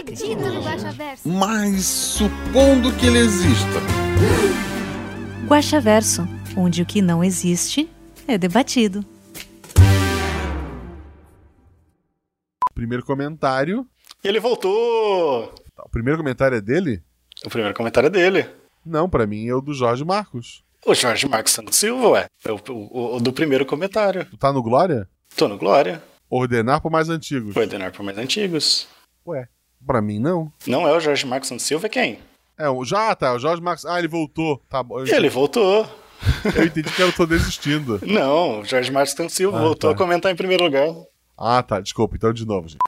acredito no Guaxaverso. Mas supondo que ele exista. Guaxaverso, onde o que não existe é debatido. Primeiro comentário. Ele voltou! Tá, O primeiro comentário é dele? O primeiro comentário é dele. Não, pra mim é o do Jorge Marcos. O Jorge Marcos Santos Silva, ué. É o, o- o do primeiro comentário. Tu tá no Glória? Tô no Glória. Ordenar por mais antigos. Foi ordenar por mais antigos. Ué, pra mim não. Não é o Jorge Marcos Santos Silva, é quem? É, o, já tá, o Jorge Marcos. Ah, ele voltou. Tá bom. Ele voltou. eu entendi que eu tô desistindo. Não, o Jorge Marcos Santos Silva Ah, voltou tá. a comentar em primeiro lugar. Ah, tá. Desculpa. Então, de novo, gente.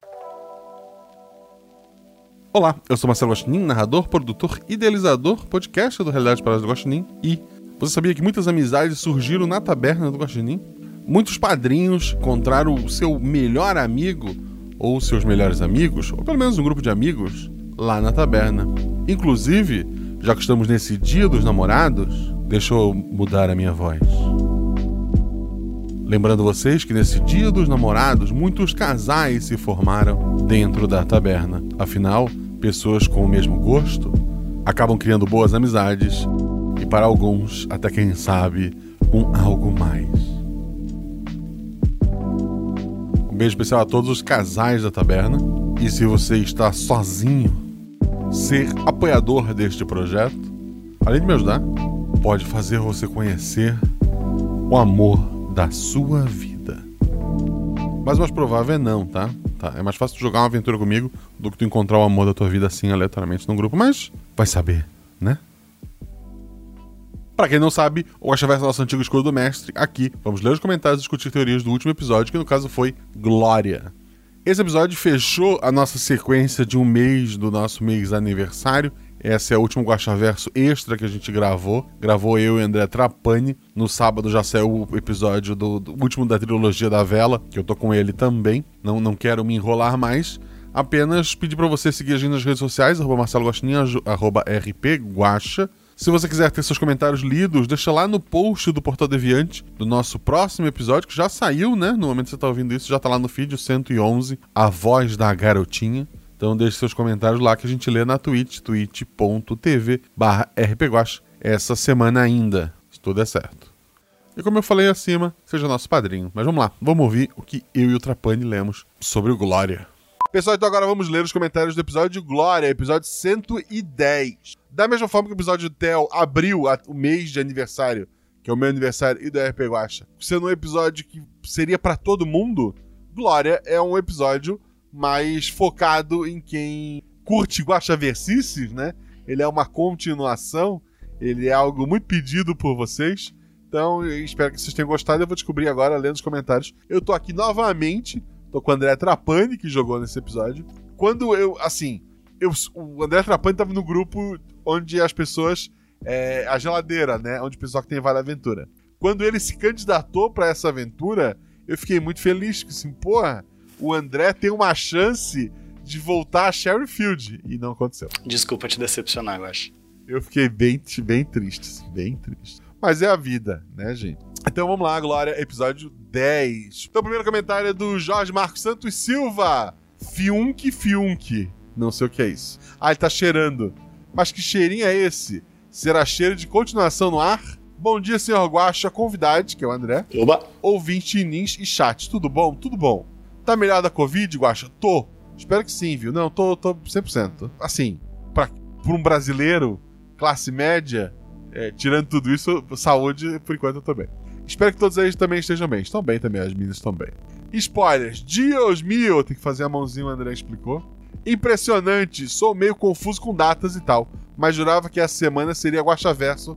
Olá, eu sou Marcelo Guaxinim, narrador, produtor, idealizador, podcast do Realidade Paradas do Guaxinim. E você sabia que muitas amizades surgiram na taberna do Guaxinim? Muitos padrinhos encontraram o seu melhor amigo, ou seus melhores amigos, ou pelo menos um grupo de amigos, lá na taberna. Inclusive, já que estamos nesse dia dos namorados, deixa eu mudar a minha voz. Lembrando vocês que nesse dia dos namorados, muitos casais se formaram dentro da taberna. Afinal, pessoas com o mesmo gosto acabam criando boas amizades e, para alguns, até quem sabe, um algo mais. Beijo especial a todos os casais da taberna. E se você está sozinho, ser apoiador deste projeto, além de me ajudar, pode fazer você conhecer o amor da sua vida. Mas o mais provável é não, tá? tá? É mais fácil jogar uma aventura comigo do que tu encontrar o amor da tua vida assim aleatoriamente num grupo, mas vai saber, né? Pra quem não sabe, o Guaxaverso é nosso antigo escudo do mestre. Aqui, vamos ler os comentários e discutir teorias do último episódio, que no caso foi Glória. Esse episódio fechou a nossa sequência de um mês do nosso mês aniversário. Esse é o último Guaxaverso extra que a gente gravou. Gravou eu e André Trapani. No sábado já saiu o episódio do, do último da trilogia da vela, que eu tô com ele também. Não, não quero me enrolar mais. Apenas pedir pra você seguir a gente nas redes sociais, arroba Marcelo Guaxinim, arroba RP Guaxa. Se você quiser ter seus comentários lidos, deixa lá no post do Portal Deviante do nosso próximo episódio, que já saiu, né? No momento que você tá ouvindo isso, já tá lá no feed, o 111, A Voz da Garotinha. Então deixe seus comentários lá que a gente lê na Twitch, twitch.tv barra essa semana ainda, se tudo é certo. E como eu falei acima, seja nosso padrinho. Mas vamos lá, vamos ouvir o que eu e o Trapani lemos sobre o Glória. Pessoal, então agora vamos ler os comentários do episódio de Glória, episódio 110. Da mesma forma que o episódio do Theo abriu o mês de aniversário, que é o meu aniversário e do RP Guacha, sendo um episódio que seria pra todo mundo, Glória é um episódio mais focado em quem curte Guaxaversices, né? Ele é uma continuação, ele é algo muito pedido por vocês. Então, espero que vocês tenham gostado. Eu vou descobrir agora, lendo os comentários. Eu tô aqui novamente, tô com o André Trapani, que jogou nesse episódio. Quando eu, assim, eu, o André Trapani tava no grupo onde as pessoas. É, a geladeira, né? Onde o pessoal que tem Vale Aventura. Quando ele se candidatou pra essa aventura, eu fiquei muito feliz. Que assim, porra, o André tem uma chance de voltar a Sherryfield. E não aconteceu. Desculpa te decepcionar, eu acho. Eu fiquei bem, bem triste, bem triste. Mas é a vida, né, gente? Então vamos lá, Glória, episódio 10. Então o primeiro comentário é do Jorge Marcos Santos Silva. Fiunk, fiunk. Não sei o que é isso. Ah, ele tá cheirando. Mas que cheirinho é esse? Será cheiro de continuação no ar? Bom dia, senhor Guaxa, convidade, que é o André. Oba! Ouvinte, nins e chat. Tudo bom? Tudo bom. Tá melhor da Covid, Guaxa? Tô. Espero que sim, viu? Não, tô, tô 100%. Assim, pra, pra um brasileiro, classe média, é, tirando tudo isso, saúde, por enquanto eu tô bem. Espero que todos eles também estejam bem. Estão bem também, as meninas estão bem. Spoilers. Dios mio. Tem que fazer a mãozinha, o André explicou. Impressionante. Sou meio confuso com datas e tal. Mas jurava que essa semana seria Guaxaverso.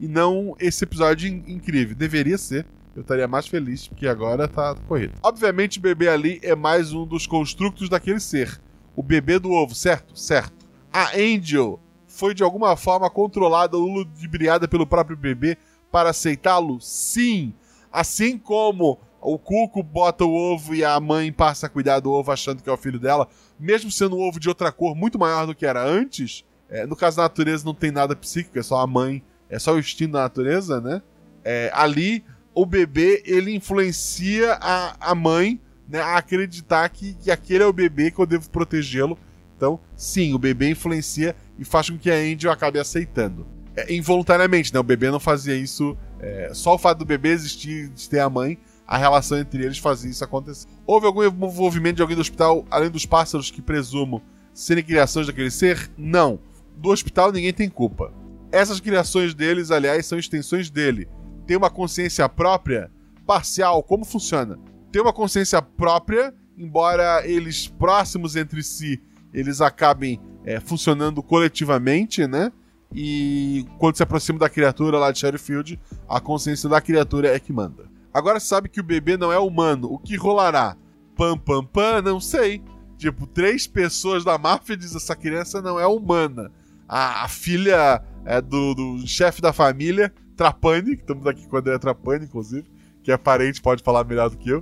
E não esse episódio in- incrível. Deveria ser. Eu estaria mais feliz, porque agora tá corrido. Obviamente, o bebê ali é mais um dos construtos daquele ser. o bebê do ovo, certo? Certo. A Angel foi de alguma forma controlada ou ludibriada pelo próprio bebê para aceitá-lo? Sim. Assim como o Cuco bota o ovo e a mãe passa a cuidar do ovo achando que é o filho dela, mesmo sendo um ovo de outra cor muito maior do que era antes, é, no caso da natureza não tem nada psíquico, é só a mãe, é só o instinto da natureza, né? É, ali, o bebê, ele influencia a, a mãe né, a acreditar que, que aquele é o bebê que eu devo protegê-lo. Então, sim, o bebê influencia e faz com que a Angel acabe aceitando. É, involuntariamente, né? O bebê não fazia isso. É, só o fato do bebê existir, de ter a mãe, a relação entre eles fazia isso acontecer. Houve algum envolvimento de alguém do hospital, além dos pássaros que presumo serem criações daquele ser? Não. Do hospital ninguém tem culpa. Essas criações deles, aliás, são extensões dele. Tem uma consciência própria? Parcial. Como funciona? Tem uma consciência própria, embora eles próximos entre si, eles acabem é, funcionando coletivamente, né? E quando se aproxima da criatura lá de Sherifield, a consciência da criatura é que manda. Agora sabe que o bebê não é humano. O que rolará? Pam, pam, pam, não sei. Tipo, três pessoas da máfia dizem essa criança não é humana. A, a filha é, do, do chefe da família, Trapani, que estamos aqui com o André Trapani, inclusive, que é parente, pode falar melhor do que eu.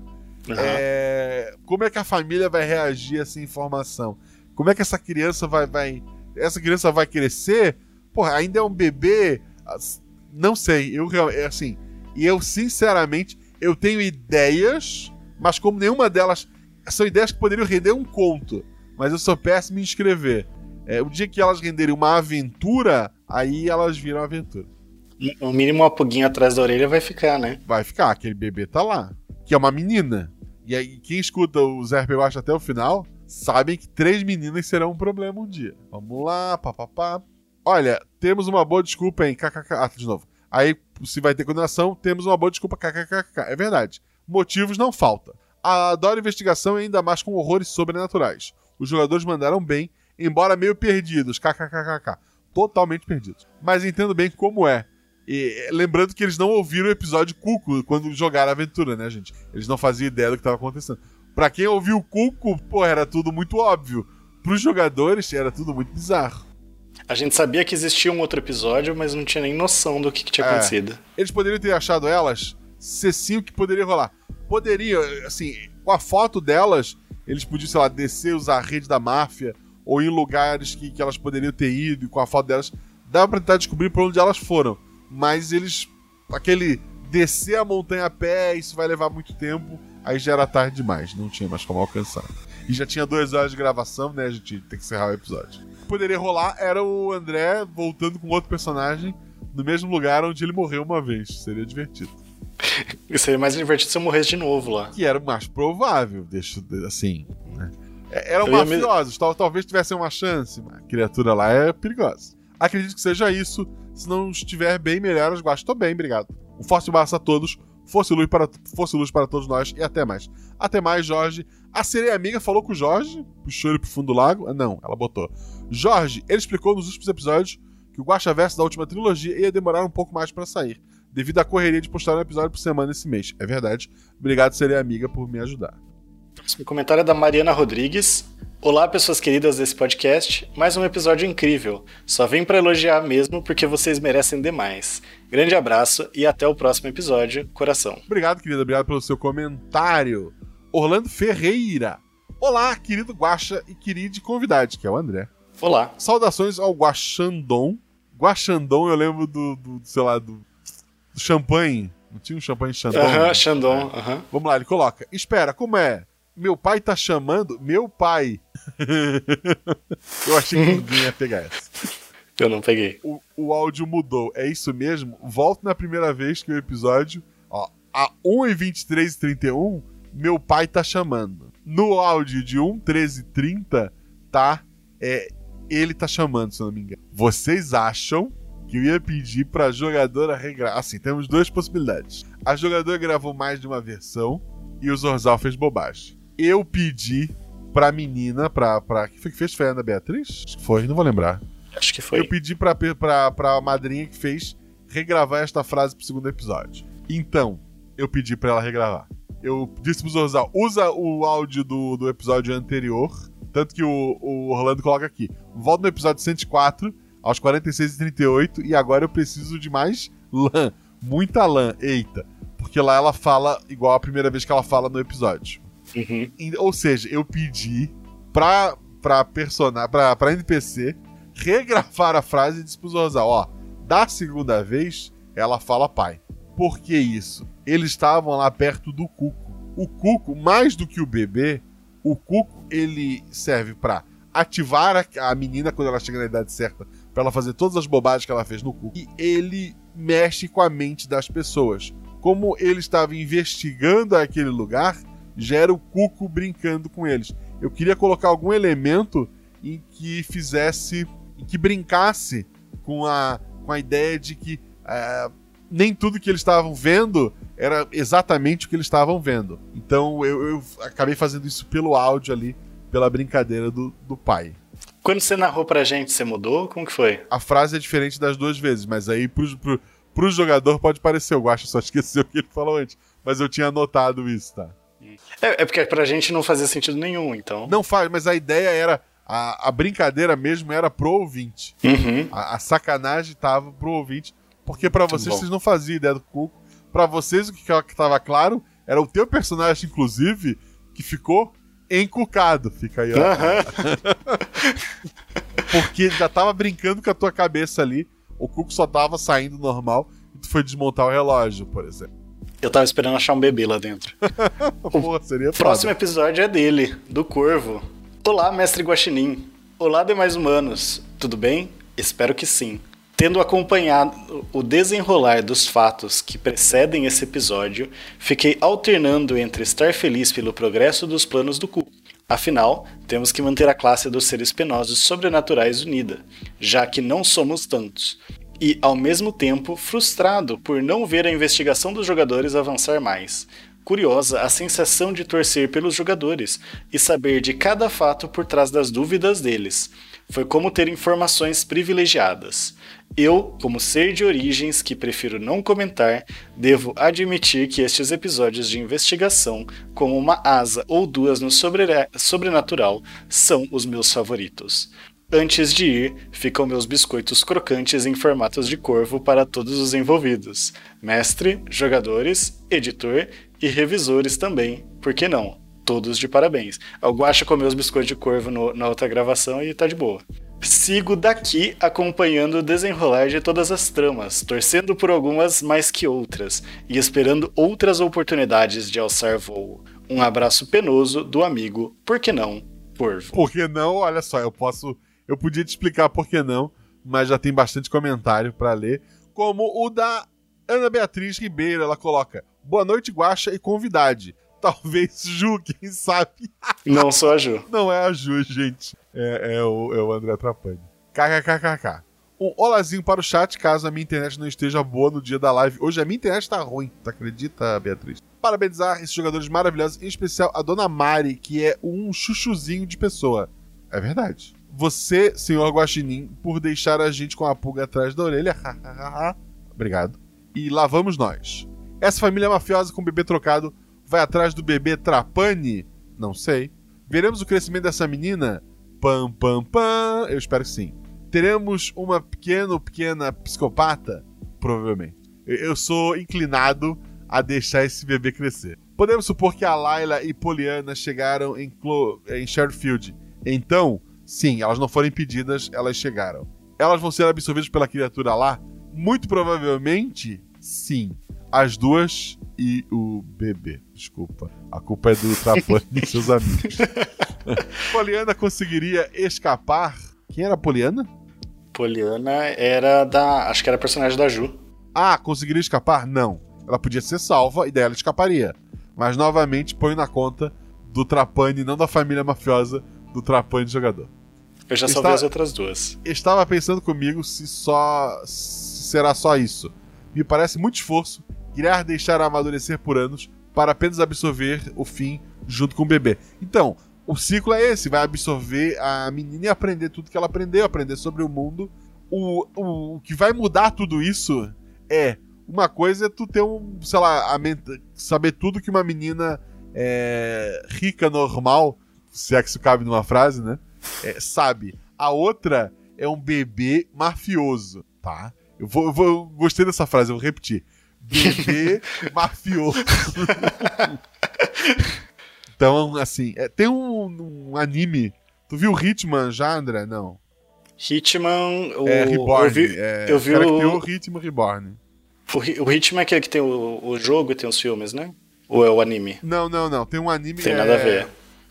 Uhum. É, como é que a família vai reagir a essa informação? Como é que essa criança vai. vai essa criança vai crescer? Porra, ainda é um bebê. Não sei, eu é assim. E eu, sinceramente, eu tenho ideias, mas como nenhuma delas. São ideias que poderiam render um conto. Mas eu sou péssimo em escrever. É, o dia que elas renderem uma aventura, aí elas viram aventura. No mínimo uma pulguinha atrás da orelha vai ficar, né? Vai ficar, aquele bebê tá lá. Que é uma menina. E aí, quem escuta o Zé RPG até o final, sabem que três meninas serão um problema um dia. Vamos lá, papapá. Olha, temos uma boa desculpa em kkk. Ah, de novo. Aí, se vai ter condenação, temos uma boa desculpa kkkk. É verdade. Motivos não falta. Adoro investigação ainda mais com horrores sobrenaturais. Os jogadores mandaram bem, embora meio perdidos. kkkk. Totalmente perdidos. Mas entendo bem como é. E, lembrando que eles não ouviram o episódio Cuco quando jogaram a aventura, né, gente? Eles não faziam ideia do que estava acontecendo. Pra quem ouviu o Cuco, pô, era tudo muito óbvio. Pros jogadores, era tudo muito bizarro. A gente sabia que existia um outro episódio, mas não tinha nem noção do que, que tinha é. acontecido. Eles poderiam ter achado elas ser sim o que poderia rolar. Poderia, assim, com a foto delas, eles podiam, sei lá, descer, usar a rede da máfia, ou em lugares que, que elas poderiam ter ido, e com a foto delas, dava pra tentar descobrir pra onde elas foram. Mas eles. aquele descer a montanha a pé, isso vai levar muito tempo, aí já era tarde demais, não tinha mais como alcançar. E já tinha duas horas de gravação, né? A gente tem que encerrar o episódio. O que poderia rolar era o André voltando com outro personagem no mesmo lugar onde ele morreu uma vez. Seria divertido. Seria mais divertido se eu morresse de novo lá. Que era o mais provável, deixa assim. Né? É, eram mafiosos, me... talvez tivessem uma chance, mas a criatura lá é perigosa. Acredito que seja isso. Se não estiver bem, melhor, eu Estou bem, obrigado. Um forte abraço a todos. Fosse luz, para, fosse luz para todos nós e até mais. Até mais, Jorge. A sereia amiga falou com o Jorge, puxou ele pro fundo do lago. Ah, não, ela botou. Jorge, ele explicou nos últimos episódios que o Guacha Verso da última trilogia ia demorar um pouco mais para sair, devido à correria de postar um episódio por semana esse mês. É verdade. Obrigado, sereia amiga, por me ajudar. O comentário é da Mariana Rodrigues. Olá, pessoas queridas desse podcast. Mais um episódio incrível. Só vim para elogiar mesmo porque vocês merecem demais. Grande abraço e até o próximo episódio. Coração. Obrigado, querida. Obrigado pelo seu comentário. Orlando Ferreira. Olá, querido Guaxa e querido convidado, que é o André. Olá. Saudações ao Guaxandon. Guaxandon, eu lembro do, do sei lá, do, do champanhe. Não tinha um champanhe Xandon? Aham, uh -huh, Xandon. Uh -huh. Vamos lá, ele coloca. Espera, como é? Meu pai tá chamando meu pai. eu achei que ninguém ia pegar essa. Eu não peguei. O, o áudio mudou. É isso mesmo? Volto na primeira vez que o episódio. Ó, a 1 e 23 e 31, meu pai tá chamando. No áudio de 1, 13 e 30, tá. É, ele tá chamando, se eu não me engano. Vocês acham que eu ia pedir pra jogadora regravar? Assim, temos duas possibilidades. A jogadora gravou mais de uma versão e o Zorzal fez bobagem eu pedi pra menina, pra. pra que foi que fez? Foi a Ana Beatriz? Acho que foi, não vou lembrar. Acho que foi. Eu pedi pra, pra, pra madrinha que fez regravar esta frase pro segundo episódio. Então, eu pedi pra ela regravar. Eu disse pro Zorzal, usa o áudio do, do episódio anterior Tanto que o, o Orlando coloca aqui. Volto no episódio 104, aos 46 e 38, e agora eu preciso de mais lã. Muita lã. Eita. Porque lá ela fala igual a primeira vez que ela fala no episódio. Uhum. Ou seja, eu pedi pra, pra personagem, pra, pra NPC regravar a frase e disse pro Zorzal, ó, da segunda vez ela fala pai. Por que isso? Eles estavam lá perto do Cuco. O Cuco, mais do que o bebê, o Cuco ele serve pra ativar a, a menina quando ela chega na idade certa, pra ela fazer todas as bobagens que ela fez no Cuco. E ele mexe com a mente das pessoas. Como ele estava investigando aquele lugar, já era o Cuco brincando com eles. Eu queria colocar algum elemento em que fizesse, em que brincasse com a, com a ideia de que ah, nem tudo que eles estavam vendo era exatamente o que eles estavam vendo. Então eu, eu acabei fazendo isso pelo áudio ali, pela brincadeira do, do pai. Quando você narrou pra gente, você mudou? Como que foi? A frase é diferente das duas vezes, mas aí pro, pro, pro jogador pode parecer. O Guaxa só esqueceu o que ele falou antes. Mas eu tinha anotado isso, tá? É, é porque pra gente não fazia sentido nenhum, então. Não faz, mas a ideia era. A, a brincadeira mesmo era pro ouvinte. Uhum. A, a sacanagem tava pro ouvinte. Porque pra vocês, bom. vocês não faziam ideia do Cuco. Pra vocês, o que, que tava claro era o teu personagem, inclusive, que ficou encucado. Fica aí, ó. Porque já tava brincando com a tua cabeça ali. O Cuco só tava saindo normal. E tu foi desmontar o relógio, por exemplo. Eu tava esperando achar um bebê lá dentro. Seria O próximo episódio é dele, do Corvo. Olá, mestre Guaxinim. Olá, demais humanos. Tudo bem? Espero que sim. Tendo acompanhado o desenrolar dos fatos que precedem esse episódio, fiquei alternando entre estar feliz pelo progresso dos planos do cu. Afinal, temos que manter a classe dos seres penosos sobrenaturais unida, já que não somos tantos. E, ao mesmo tempo, frustrado por não ver a investigação dos jogadores avançar mais. Curiosa a sensação de torcer pelos jogadores e saber de cada fato por trás das dúvidas deles. Foi como ter informações privilegiadas. Eu, como ser de origens que prefiro não comentar, devo admitir que estes episódios de investigação, como uma asa ou duas no sobre- sobrenatural, são os meus favoritos. Antes de ir, ficam meus biscoitos crocantes em formatos de corvo para todos os envolvidos: mestre, jogadores, editor e revisores também, por que não? Todos de parabéns. O Guaxa comeu os biscoitos de corvo no- na outra gravação e tá de boa. Sigo daqui acompanhando o desenrolar de todas as tramas, torcendo por algumas mais que outras e esperando outras oportunidades de alçar voo. Um abraço penoso do amigo, por que não, Corvo. Por que não? Olha só, eu posso. Eu podia te explicar por que não, mas já tem bastante comentário pra ler. Como o da Ana Beatriz Ribeiro, ela coloca: Boa noite, Guaxa e convidade. Talvez Ju, quem sabe? Não sou a Ju. Não é a Ju, gente. É, é o, é o André Trapani. KKKKK. Um olazinho para o chat, caso a minha internet não esteja boa no dia da live. Hoje a minha internet tá ruim, tu acredita, Beatriz? Parabenizar esses jogadores maravilhosos, em especial a Dona Mari, que é um chuchuzinho de pessoa. É verdade. Você, senhor Guaxinim, por deixar a gente com a pulga atrás da orelha. Obrigado. E lá vamos nós. Essa família mafiosa com o bebê trocado vai atrás do bebê Trapani? Não sei. Veremos o crescimento dessa menina? Pam, pam, pam. Eu espero que sim. Teremos uma pequena ou pequena psicopata? Provavelmente. Eu- sou inclinado a deixar esse bebê crescer. Podemos supor que a Layla e Poliana chegaram em, Clo em. Então, sim, elas não foram impedidas, elas chegaram. Elas vão ser absorvidas pela criatura lá? Muito provavelmente, sim. As duas e o bebê. Desculpa. A culpa é do Trapani e seus amigos. Poliana conseguiria escapar. Quem era a Poliana? Poliana era da. Acho que era personagem da Ju. Ah, conseguiria escapar? Não. Ela podia ser salva e daí ela escaparia. Mas novamente põe na conta do Trapani, não da família mafiosa, do Trapani jogador. Eu já salvei as outras duas. Estava pensando comigo se só. se será só isso. Me parece muito esforço criar deixar amadurecer por anos para apenas absorver o fim junto com o bebê. Então, o ciclo é esse: vai absorver a menina e aprender tudo que ela aprendeu, aprender sobre o mundo. O, o, o que vai mudar tudo isso é. Uma coisa é tu ter um, sei lá, saber tudo que uma menina é, rica, normal, se é que isso cabe numa frase, né? É, sabe. A outra é um bebê mafioso, tá? Eu, vou, eu, vou, eu gostei dessa frase, eu vou repetir. Bebê mafioso. então, assim, é, tem um, um, anime. Tu viu o Hitman já, André? Não. Hitman. O, é, Reborn. Eu vi, é, eu vi o... o... Hitman Reborn. O, o Hitman é aquele que tem o, o jogo e tem os filmes, né? Ou é o anime? Não, não, não. Tem um anime. Tem nada a ver.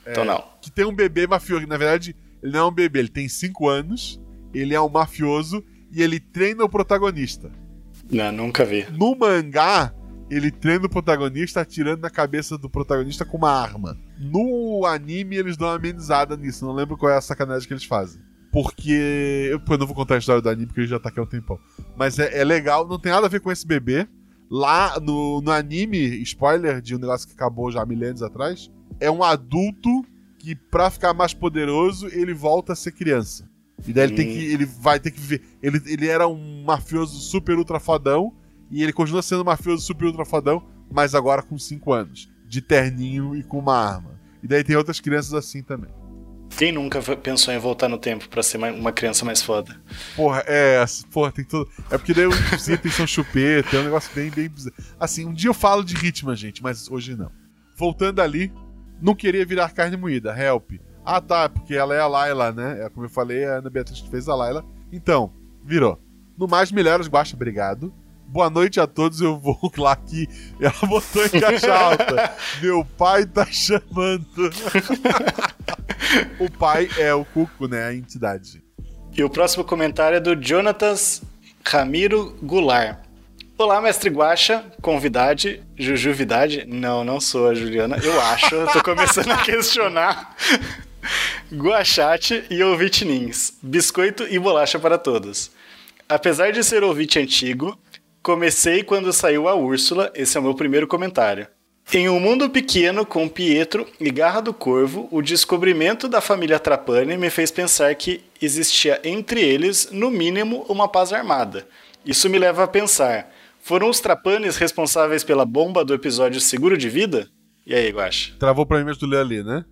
É, então não. Que tem um bebê mafioso. Na verdade, ele não é um bebê, ele tem 5 anos. Ele é um mafioso e ele treina o protagonista. Não, nunca vi. No mangá, ele treina o protagonista atirando na cabeça do protagonista com uma arma. No anime, eles dão uma amenizada nisso. Não lembro qual é a sacanagem que eles fazem. Porque. Eu, eu não vou contar a história do anime porque ele já tá aqui há um tempão. Mas é, é legal, não tem nada a ver com esse bebê. Lá no, no anime, spoiler de um negócio que acabou já há milênios atrás, é um adulto que, pra ficar mais poderoso, ele volta a ser criança. E daí ele tem que. Ele vai ter que viver. Ele, ele era um mafioso super ultra fodão. E ele continua sendo um mafioso super ultra fodão, mas agora com 5 anos. De terninho e com uma arma. E daí tem outras crianças assim também. Quem nunca pensou em voltar no tempo para ser uma criança mais foda? Porra, é. Porra, tem tudo. É porque daí os itens são chupeta, é um negócio bem, bem. Assim, um dia eu falo de ritmo, gente, mas hoje não. Voltando ali, não queria virar carne moída, help. Ah, tá, porque ela é a Layla, né? É, como eu falei, a Ana Beatriz que fez a Layla. Então, virou. No mais, melhoras, Guaxa, obrigado. Boa noite a todos, eu vou lá aqui. Ela botou em caixa alta. Meu pai tá chamando. o pai é o Cuco, né? A entidade. E o próximo comentário é do Jonatas Ramiro Goulart. Olá, mestre Guaxa, convidade, Jujuvidade. Não, não sou a Juliana, eu acho, eu tô começando a questionar. Guachate e ouvintinins, biscoito e bolacha para todos. Apesar de ser ouvinte antigo, comecei quando saiu a Úrsula, esse é o meu primeiro comentário. Em um mundo pequeno com Pietro e Garra do Corvo, o descobrimento da família Trapani me fez pensar que existia entre eles, no mínimo, uma paz armada. Isso me leva a pensar: foram os Trapanes responsáveis pela bomba do episódio Seguro de Vida? E aí, Guacha? Travou pra mim mesmo do ler ali, né?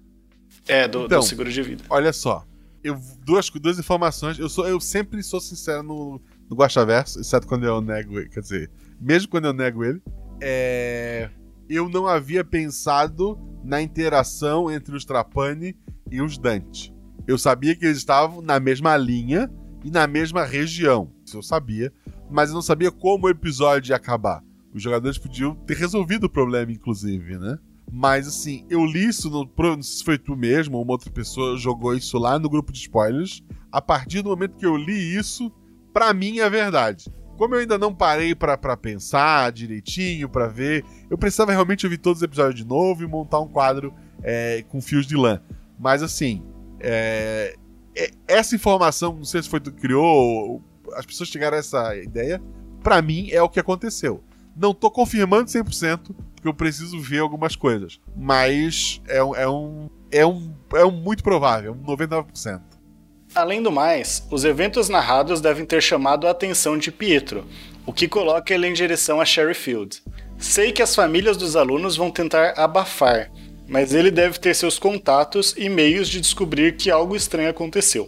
É, do, então, do seguro de vida. Olha só. Eu, duas, duas informações. Eu, sou, eu sempre sou sincero no, no Guaxaverso, exceto quando eu nego ele. Quer dizer, mesmo quando eu nego ele. É, eu não havia pensado na interação entre os Trapani e os Dante. Eu sabia que eles estavam na mesma linha e na mesma região. Isso eu sabia. Mas eu não sabia como o episódio ia acabar. Os jogadores podiam ter resolvido o problema, inclusive, né? Mas assim, eu li isso, no, não sei se foi tu mesmo ou uma outra pessoa jogou isso lá no grupo de spoilers. A partir do momento que eu li isso, para mim é verdade. Como eu ainda não parei para pensar direitinho, para ver, eu precisava realmente ouvir todos os episódios de novo e montar um quadro é, com fios de lã. Mas assim, é, é, essa informação, não sei se foi tu que criou, as pessoas a essa ideia, para mim é o que aconteceu. Não tô confirmando 100%, porque eu preciso ver algumas coisas. Mas é, um, é um. É um. É um muito provável, um 99%. Além do mais, os eventos narrados devem ter chamado a atenção de Pietro, o que coloca ele em direção a Sherryfield. Sei que as famílias dos alunos vão tentar abafar, mas ele deve ter seus contatos e meios de descobrir que algo estranho aconteceu.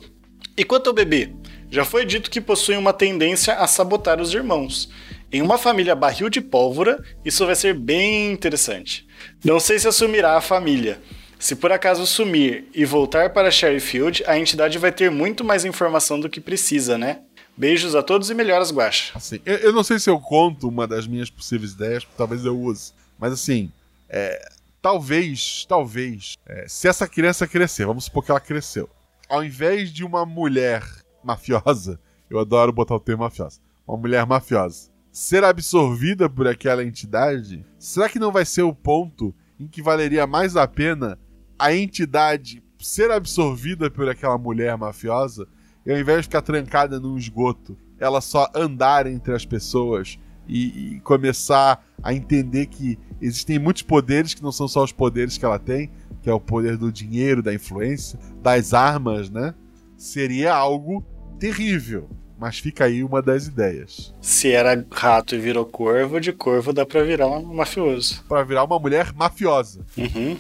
E quanto ao bebê? Já foi dito que possui uma tendência a sabotar os irmãos, em uma família barril de pólvora, isso vai ser bem interessante. Não sei se assumirá a família. Se por acaso sumir e voltar para Sherryfield, a entidade vai ter muito mais informação do que precisa, né? Beijos a todos e melhoras, Guacha. Assim, eu, eu, não sei se eu conto uma das minhas possíveis ideias, talvez eu use. Mas assim, é, talvez, talvez, é, se essa criança crescer, vamos supor que ela cresceu, ao invés de uma mulher mafiosa, eu adoro botar o termo mafiosa, uma mulher mafiosa, ser absorvida por aquela entidade, será que não vai ser o ponto em que valeria mais a pena a entidade ser absorvida por aquela mulher mafiosa e ao invés de ficar trancada num esgoto, ela só andar entre as pessoas e, e começar a entender que existem muitos poderes que não são só os poderes que ela tem, que é o poder do dinheiro, da influência, das armas, né? Seria algo terrível. Mas fica aí uma das ideias. Se era rato e virou corvo, de corvo dá pra virar um mafioso. Pra virar uma mulher mafiosa. Uhum.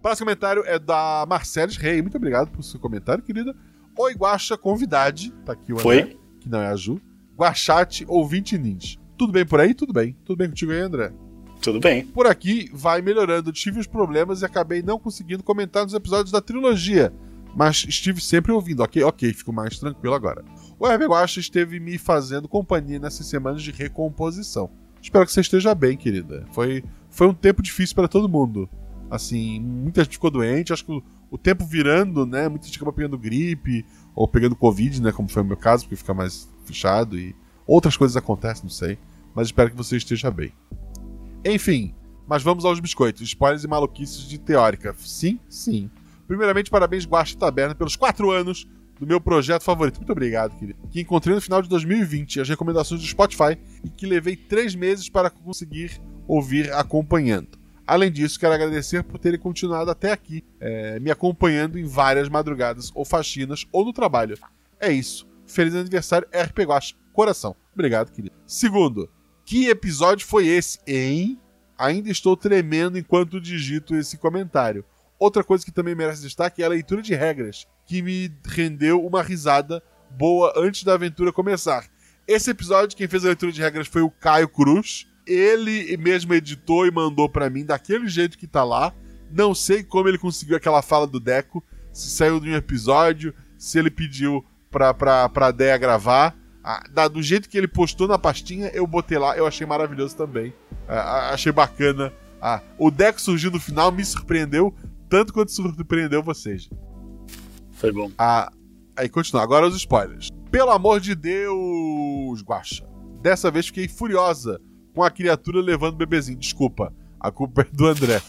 Próximo comentário é da Marceles Rei. Muito obrigado por seu comentário, querida. Oi, Guaxa, convidade. Tá aqui o André, Foi? que não é a Ju. Guachate, ouvinte nins. Tudo bem por aí? Tudo bem. Tudo bem contigo aí, André? Tudo bem. Por aqui vai melhorando. Tive uns problemas e acabei não conseguindo comentar nos episódios da trilogia. Mas estive sempre ouvindo. Ok, ok, fico mais tranquilo agora. O Guacha esteve me fazendo companhia nessas semanas de recomposição. Espero que você esteja bem, querida. Foi, foi um tempo difícil para todo mundo. Assim, muita gente ficou doente. Acho que o, o tempo virando, né? Muita gente acaba pegando gripe ou pegando Covid, né? Como foi o meu caso, porque fica mais fechado e outras coisas acontecem, não sei. Mas espero que você esteja bem. Enfim, mas vamos aos biscoitos. Spoilers e maluquices de teórica. Sim, sim. Primeiramente, parabéns, Guacha Taberna, pelos quatro anos do meu projeto favorito. Muito obrigado, querido. Que encontrei no final de 2020 as recomendações do Spotify e que levei três meses para conseguir ouvir acompanhando. Além disso, quero agradecer por terem continuado até aqui, é, me acompanhando em várias madrugadas ou faxinas ou no trabalho. É isso. Feliz aniversário, RP Guacha. Coração. Obrigado, querido. Segundo, que episódio foi esse, hein? Ainda estou tremendo enquanto digito esse comentário. Outra coisa que também merece destaque é a leitura de regras, que me rendeu uma risada boa antes da aventura começar. Esse episódio, quem fez a leitura de regras foi o Caio Cruz. Ele mesmo editou e mandou para mim daquele jeito que tá lá. Não sei como ele conseguiu aquela fala do Deco, se saiu de um episódio, se ele pediu pra, pra, pra Deia gravar. Ah, da- do jeito que ele postou na pastinha, eu botei lá, eu achei maravilhoso também. Ah, ah, achei bacana. Ah, o Deco surgiu no final, me surpreendeu, tanto quanto surpreendeu vocês. Foi bom. Ah, aí continua. Agora os spoilers. Pelo amor de Deus, Guaxa. Dessa vez fiquei furiosa com a criatura levando o bebezinho. Desculpa, a culpa é do André.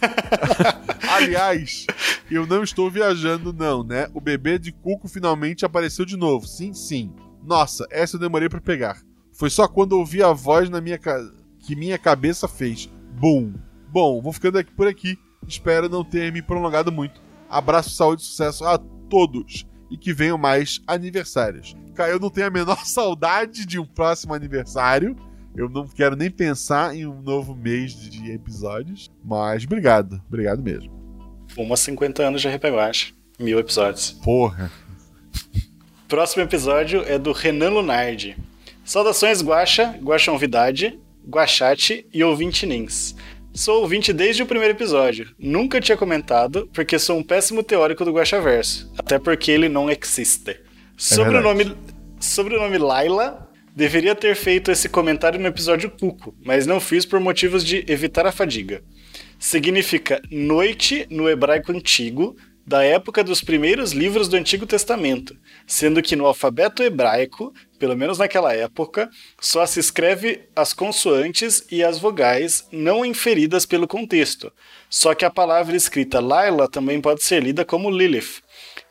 Aliás, eu não estou viajando, não, né? O bebê de Cuco finalmente apareceu de novo. Sim, sim. Nossa, essa eu demorei pra pegar. Foi só quando ouvi a voz na minha ca... que minha cabeça fez. Bum. Bom, vou ficando aqui por aqui. Espero não ter me prolongado muito. Abraço, saúde e sucesso a todos. E que venham mais aniversários. Cara, eu não tenho a menor saudade de um próximo aniversário. Eu não quero nem pensar em um novo mês de- episódios. Mas obrigado. Obrigado mesmo. Uma 50 anos de RP Guacha. Mil episódios. Porra. Próximo episódio é do Renan Lunardi. Saudações Guaxa, Novidade, Guachate e ouvinte Nins. Sou ouvinte desde o primeiro episódio. Nunca tinha comentado, porque sou um péssimo teórico do Guaxaverso. Até porque ele não existe. Sobre, o verdade. nome, sobre o nome Laila, deveria ter feito esse comentário no episódio Cuco, mas não fiz por motivos de evitar a fadiga. Significa noite no hebraico antigo, da época dos primeiros livros do Antigo Testamento, sendo que no alfabeto hebraico, pelo menos naquela época, só se escreve as consoantes e as vogais não inferidas pelo contexto. Só que a palavra escrita Laila também pode ser lida como Lilith,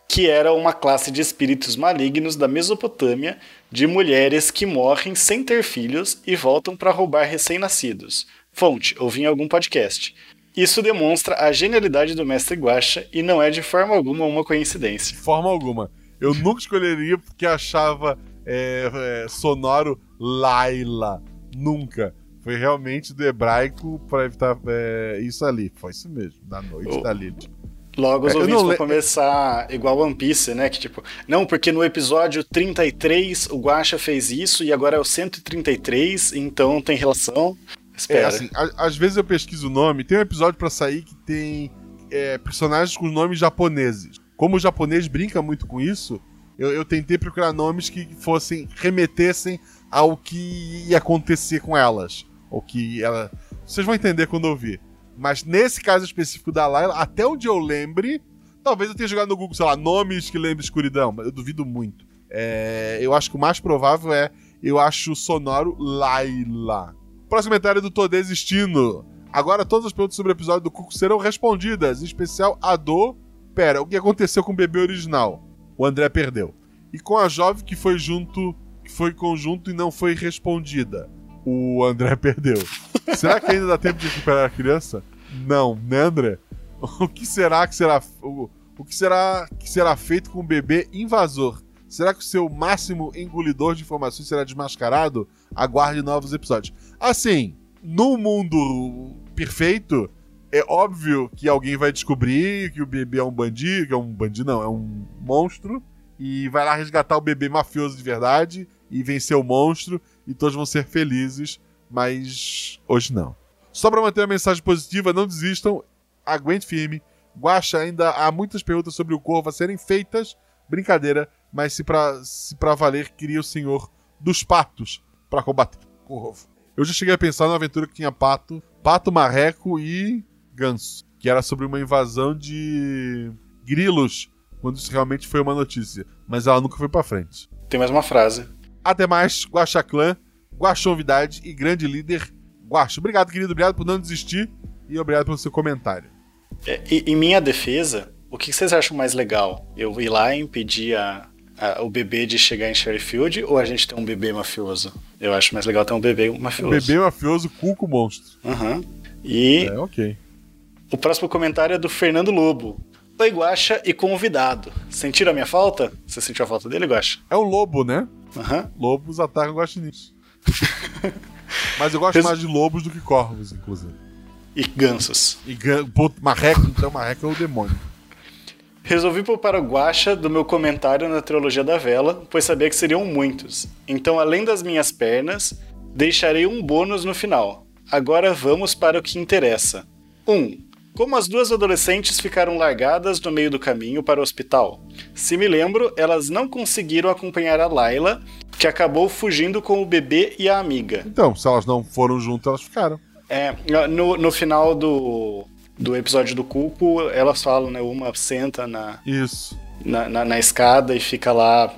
que era uma classe de espíritos malignos da Mesopotâmia, de mulheres que morrem sem ter filhos e voltam para roubar recém-nascidos. Fonte, ouvi em algum podcast. Isso demonstra a genialidade do mestre Guacha e não é de forma alguma uma coincidência. Forma alguma. Eu nunca escolheria porque achava é, é, sonoro Laila. Nunca. Foi realmente do hebraico pra evitar é, isso ali. Foi isso mesmo, da noite Oh. da Lilith. Logo os É, ouvintes não vão le- começar igual One Piece, né? Que tipo, não, porque no episódio 33 o Guacha fez isso e agora é o 133, então tem relação. É, Espera. assim, a- às vezes eu pesquiso o nome, tem um episódio pra sair que tem é, personagens com nomes japoneses. Como o japonês brinca muito com isso, eu, eu tentei procurar nomes que fossem, remetessem ao que ia acontecer com elas. Ou que ela. Vocês vão entender quando ouvir. Mas nesse caso específico da Layla, até onde eu lembre, talvez eu tenha jogado no Google, sei lá, nomes que lembrem escuridão, eu duvido muito. É, eu acho que o mais provável é, eu acho sonoro Laila. Próximo comentário do Tô Desistindo. Agora todas as perguntas sobre o episódio do Cuco serão respondidas, em especial a do. Pera, o que aconteceu com o bebê original? O André perdeu. E com a jovem que foi junto, que foi conjunto e não foi respondida. O André perdeu. Será que ainda dá tempo de recuperar a criança? Não, né, André? O que será que será o, o que será que será feito com o bebê invasor? Será que o seu máximo engolidor de informações será desmascarado? Aguarde novos episódios. Assim, no mundo perfeito, é óbvio que alguém vai descobrir que o bebê é um bandido, que é um bandido não, é um monstro, e vai lá resgatar o bebê mafioso de verdade e vencer o monstro, e todos vão ser felizes, mas hoje não. Só para manter a mensagem positiva, não desistam, aguente firme. Guaxa, ainda há muitas perguntas sobre o corvo a serem feitas, brincadeira, mas se pra, se valer, queria o senhor dos patos para combater o corvo. Eu já cheguei a pensar numa aventura que tinha pato, pato, marreco e ganso, que era sobre uma invasão de grilos, quando isso realmente foi uma notícia, mas ela nunca foi para frente. Tem mais uma frase. Até mais, Guaxa Clã, Guaxonvidade e grande líder Guaxa. Obrigado, querido, obrigado por não desistir e obrigado pelo seu comentário. É, e- em minha defesa, o que vocês acham mais legal? Eu ir lá e impedir a- a- o bebê de chegar em Sherryfield ou a gente ter um bebê mafioso? Eu acho mais legal ter um bebê mafioso. Bebê mafioso, cuco monstro. Aham. E É, ok. O próximo comentário é do Fernando Lobo. Oi, Guaxa e convidado. Sentiram a minha falta? Você sentiu a falta dele, Guaxa? É um lobo, né? Aham. Lobos atacam guaxinins. Mas eu gosto Res- mais de lobos do que corvos, inclusive. E gansos. E gan- pô, marreco, então marreco é o demônio. Resolvi poupar o Guaxa do meu comentário na trilogia da vela, pois sabia que seriam muitos. Então, além das minhas pernas, deixarei um bônus no final. Agora vamos para o que interessa. 1. Um, como as duas adolescentes ficaram largadas no meio do caminho para o hospital? Se me lembro, elas não conseguiram acompanhar a Layla, que acabou fugindo com o bebê e a amiga. Então, se elas não foram juntas, elas ficaram. É, no, no final do, do episódio do Cuco, elas falam, né? Uma senta na, Isso. na, na, na escada e fica lá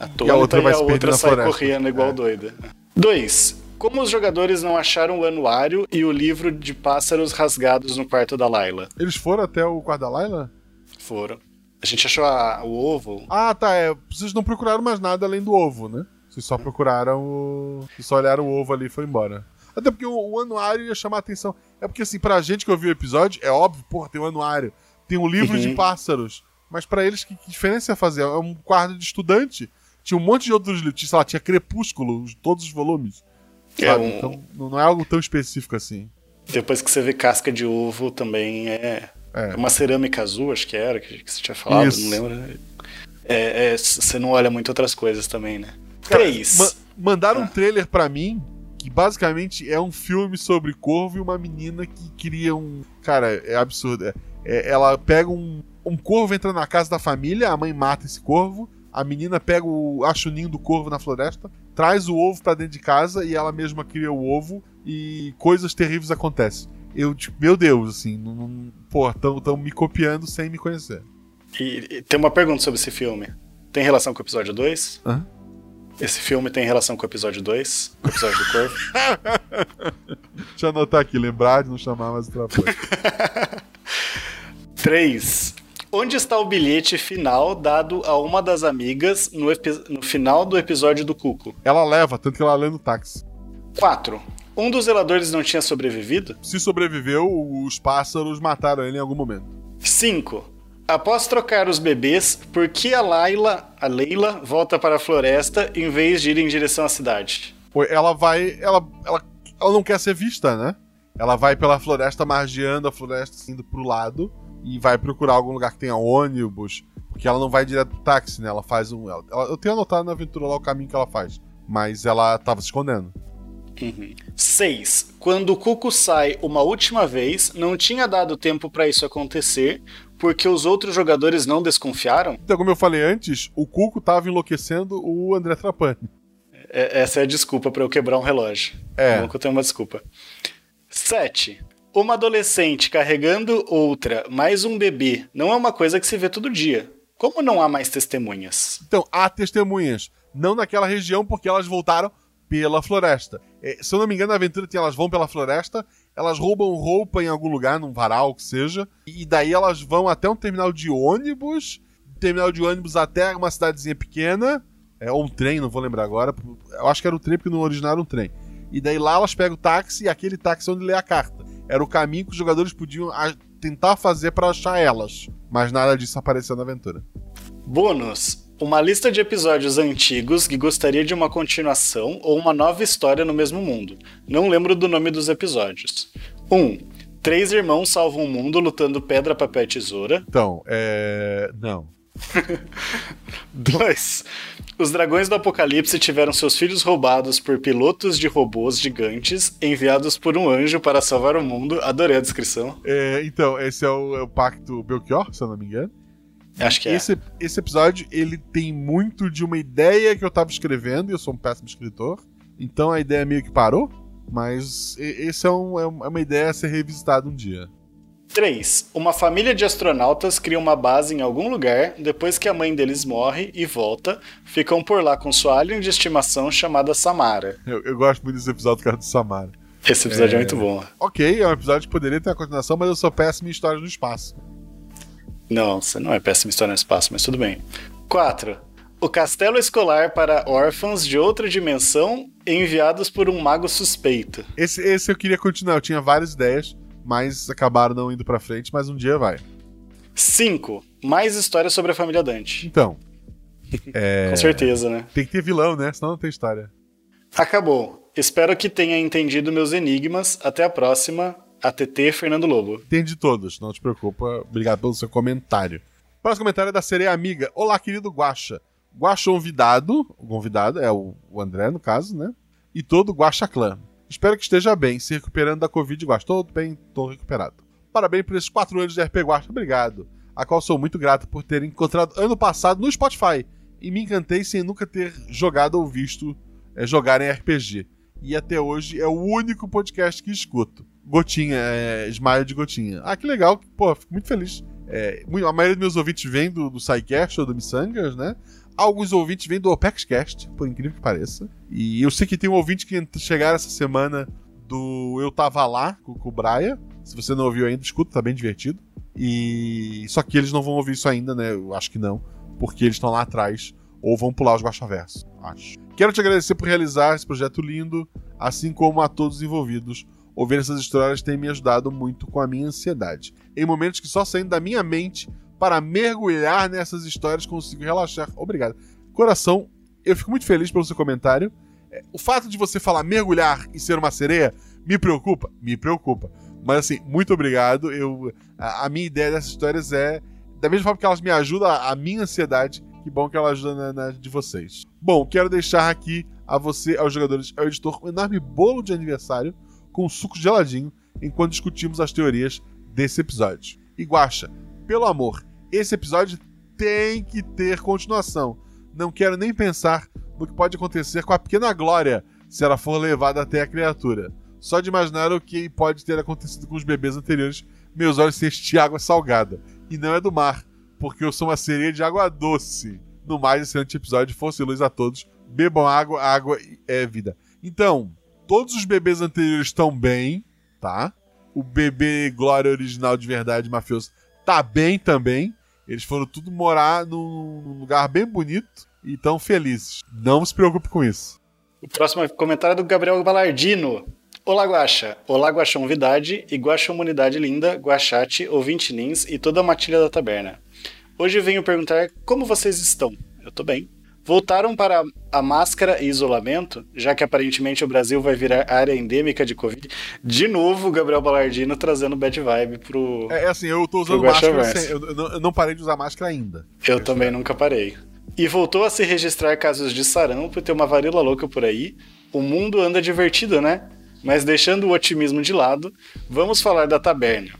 atônita E a outra vai e a outra sai floresta. correndo igual É. doida. 2. Como os jogadores não acharam o anuário e o livro de pássaros rasgados no quarto da Layla? Eles foram até o quarto da Layla? Foram. A gente achou a- o ovo. Ah, tá. É. Vocês não procuraram mais nada além do ovo, né? Vocês só procuraram o. Vocês só olharam o ovo ali e foi embora. Até porque o, o anuário ia chamar a atenção. É porque, assim, pra gente que ouviu o episódio, é óbvio, porra, tem um anuário. Tem um livro de Uhum. pássaros. Mas pra eles, que, que diferença ia fazer? É um quarto de estudante. Tinha um monte de outros livros. Sei lá, tinha Crepúsculo, os- todos os volumes. É sabe? um- Então não é algo tão específico assim. Depois que você vê casca de ovo também é. É. É uma cerâmica azul, acho que era, que, que você tinha falado, Isso. não lembro. É, é, você não olha muito outras coisas também, né? Cara, 3. ma- mandaram Ah. um trailer pra mim que basicamente é um filme sobre corvo e uma menina que cria um. Cara, é absurdo. É- é- ela pega um. Um corvo entra na casa da família, a mãe mata esse corvo, a menina pega o. acha o ninho do corvo na floresta, traz o ovo pra dentro de casa e ela mesma cria o ovo e coisas terríveis acontecem. Eu, tipo, meu Deus, assim, não, não, pô, tão, tão me copiando sem me conhecer. E, e tem uma pergunta sobre esse filme. Tem relação com o episódio 2? Hã? Esse filme tem relação com o episódio 2? Com o episódio do Corvo? Deixa eu anotar aqui, lembrar de não chamar mais o trapalho. 3. Onde está o bilhete final dado a uma das amigas no, no final do episódio do Cuco? Ela leva, tanto que ela lê no táxi. 4. Um dos zeladores não tinha sobrevivido? Se sobreviveu, os pássaros mataram ele em algum momento. 5. Após trocar os bebês, por que a Layla, a Leila volta para a floresta em vez de ir em direção à cidade? Pô, Ela vai. Ela, ela, ela não quer ser vista, né? Ela vai pela floresta, margeando a floresta, indo pro lado, e vai procurar algum lugar que tenha ônibus. Porque ela não vai direto pro táxi, né? Ela faz um. ela- eu tenho anotado na aventura lá o caminho que ela faz. Mas ela tava se escondendo. 6. Quando o Cuco sai uma última vez, não tinha dado tempo para isso acontecer, porque os outros jogadores não desconfiaram? Então, como eu falei antes, o Cuco tava enlouquecendo o André Trapani. É- essa é a desculpa para eu quebrar um relógio. É. Nunca tenho uma desculpa. 7. Uma adolescente carregando outra, mais um bebê, não é uma coisa que se vê todo dia. Como não há mais testemunhas? Então, há testemunhas. Não naquela região, porque elas voltaram pela floresta. É, se eu não me engano, na aventura tem elas vão pela floresta, elas roubam roupa em algum lugar, num varal, que seja, e daí elas vão até um terminal de ônibus, terminal de ônibus até uma cidadezinha pequena, é, ou um trem, não vou lembrar agora. Eu acho que era um trem, porque no original era um trem. E daí lá elas pegam o táxi, e aquele táxi é onde lê a carta. Era o caminho que os jogadores podiam tentar fazer para achar elas. Mas nada disso apareceu na aventura. Bônus. Uma lista de episódios antigos que gostaria de uma continuação ou uma nova história no mesmo mundo. Não lembro do nome dos episódios. 1. Um, Três irmãos salvam o mundo lutando pedra, papel e tesoura. Então, é. Não. 2. Os dragões do apocalipse tiveram seus filhos roubados por pilotos de robôs gigantes enviados por um anjo para salvar o mundo. Adorei a descrição. É, então, esse é o, é o Pacto Belchior, se eu não me engano. Acho que é. Esse, esse episódio, ele tem muito de uma ideia que eu tava escrevendo, e eu sou um péssimo escritor. Então a ideia meio que parou. Mas esse é, é um- é uma ideia a ser revisitada um dia. 3. Uma família de astronautas cria uma base em algum lugar depois que a mãe deles morre e volta. Ficam por lá com sua alien de estimação chamada Samara. Eu, eu gosto muito desse episódio do cara do Samara. Esse episódio é, É. muito bom. Ok, é um episódio que poderia ter a continuação, mas eu sou péssimo em histórias no espaço. Não, você não é péssima história no espaço, mas tudo bem. 4. O castelo escolar para órfãos de outra dimensão enviados por um mago suspeito. Esse, esse eu queria continuar, eu tinha várias ideias, mas acabaram não indo pra frente, mas um dia vai. 5. Mais histórias sobre a família Dante. Então, é, Com certeza, né? tem que ter vilão, né? Senão não tem história. Acabou. Espero que tenha entendido meus enigmas. Até a próxima. ATT Fernando Lobo. Entendi todos, não te preocupa. Obrigado pelo seu comentário. O próximo comentário é da Sereia Amiga. Olá, querido Guaxa. Guaxa convidado, o convidado é o, André, no caso, né? E todo Guaxa Clã. Espero que esteja bem, se recuperando da Covid, Guaxa. Tô bem, tô recuperado. Parabéns por esses quatro anos de RP Guaxa. Obrigado. A qual sou muito grato por ter encontrado ano passado no Spotify. E me encantei sem nunca ter jogado ou visto é, jogar em RPG. E até hoje é o único podcast que escuto. Gotinha, é, Smile de Gotinha. Ah, que legal. Pô, fico muito feliz. É, a maioria dos meus ouvintes vem do, do SciCast ou do Missangas, né? Alguns ouvintes vêm do OpexCast, por incrível que pareça. E eu sei que tem um ouvinte que chegaram essa semana do Eu Tava Lá, com, com o Braia. Se você não ouviu ainda, escuta, tá bem divertido. E só que eles não vão ouvir isso ainda, né? Eu acho que não, porque eles estão lá atrás ou vão pular os Guaxaverso, acho. Quero te agradecer por realizar esse projeto lindo, assim como a todos os envolvidos. Ouvir essas histórias tem me ajudado muito com a minha ansiedade. Em momentos que só saindo da minha mente para mergulhar nessas histórias consigo relaxar. Obrigado. Coração, eu fico muito feliz pelo seu comentário. É, O fato de você falar mergulhar e ser uma sereia me preocupa? Me preocupa. Mas assim, muito obrigado. Eu, a, a minha ideia dessas histórias é, da mesma forma que elas me ajudam, a, a minha ansiedade, que bom que ela ajuda na, na de vocês. Bom, quero deixar aqui a você, aos jogadores, ao editor, um enorme bolo de aniversário com suco geladinho enquanto discutimos as teorias desse episódio. Guaxa, pelo amor, esse episódio tem que ter continuação. Não quero nem pensar no que pode acontecer com a pequena Glória se ela for levada até a criatura. Só de imaginar o que pode ter acontecido com os bebês anteriores, meus olhos se de água salgada. E não é do mar, porque eu sou uma sereia de água doce. No mais, excelente episódio, força e luz a todos. Bebam água, água é vida. Então, todos os bebês anteriores estão bem, tá? O bebê Glória original de verdade, mafioso, tá bem também. Eles foram tudo morar num lugar bem bonito e estão felizes. Não se preocupe com isso. O próximo comentário é do Gabriel Balardino. Olá, Guaxa. Olá, Guaxonvidade e Guaxomunidade linda, Guaxate, ouvinte Nins e toda a matilha da taberna. Hoje venho perguntar como vocês estão. Eu tô bem. Voltaram para a máscara e isolamento, já que aparentemente o Brasil vai virar área endêmica de Covid. De novo, o Gabriel Balardino trazendo bad vibe pro. É, é assim, eu tô usando máscara sem, eu, eu não, parei de usar máscara ainda. Eu também nunca parei. E voltou a se registrar casos de sarampo e ter uma varíola louca por aí. O mundo anda divertido, né? Mas deixando o otimismo de lado, vamos falar da taberna.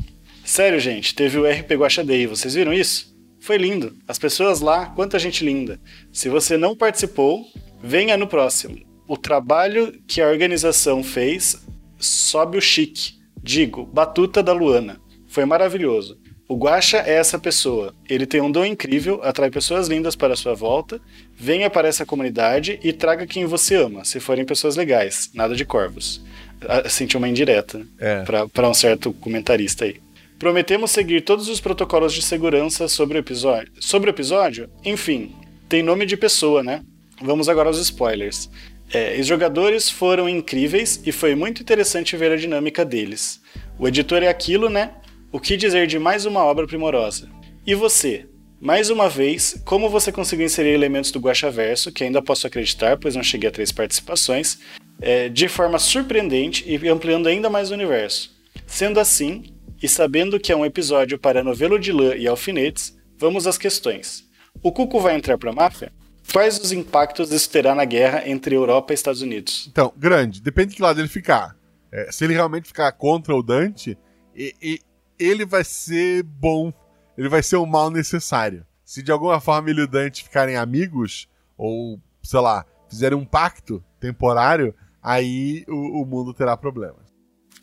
Sério, gente, teve o RP Guaxa Day, vocês viram isso? Foi lindo. As pessoas lá, quanta gente linda. Se você não participou, venha no próximo. O trabalho que a organização fez sobe o chique. Digo, batuta da Luana. Foi maravilhoso. O Guaxa é essa pessoa. Ele tem um dom incrível, atrai pessoas lindas para a sua volta. Venha para essa comunidade e traga quem você ama, se forem pessoas legais. Nada de corvos. Ah, Senti uma indireta? É. para um certo comentarista aí. Prometemos seguir todos os protocolos de segurança sobre o episódio. Sobre o episódio, enfim, tem nome de pessoa, né? Vamos agora aos spoilers. É, os jogadores foram incríveis e foi muito interessante ver a dinâmica deles. O editor é aquilo, né? O que dizer de mais uma obra primorosa? E você? Mais uma vez, como você conseguiu inserir elementos do Guaxaverso, que ainda posso acreditar, pois não cheguei a três participações, é, de forma surpreendente e ampliando ainda mais o universo? Sendo assim, E sabendo que é um episódio para novelo de lã e alfinetes, vamos às questões. O Cuco vai entrar para a máfia? Quais os impactos isso terá na guerra entre Europa e Estados Unidos? Então, grande, depende de que lado ele ficar. É, se ele realmente ficar contra o Dante, e, e, ele vai ser bom. Ele vai ser o mal necessário. Se de alguma forma ele e o Dante ficarem amigos, ou, sei lá, fizerem um pacto temporário, aí o, o mundo terá problemas.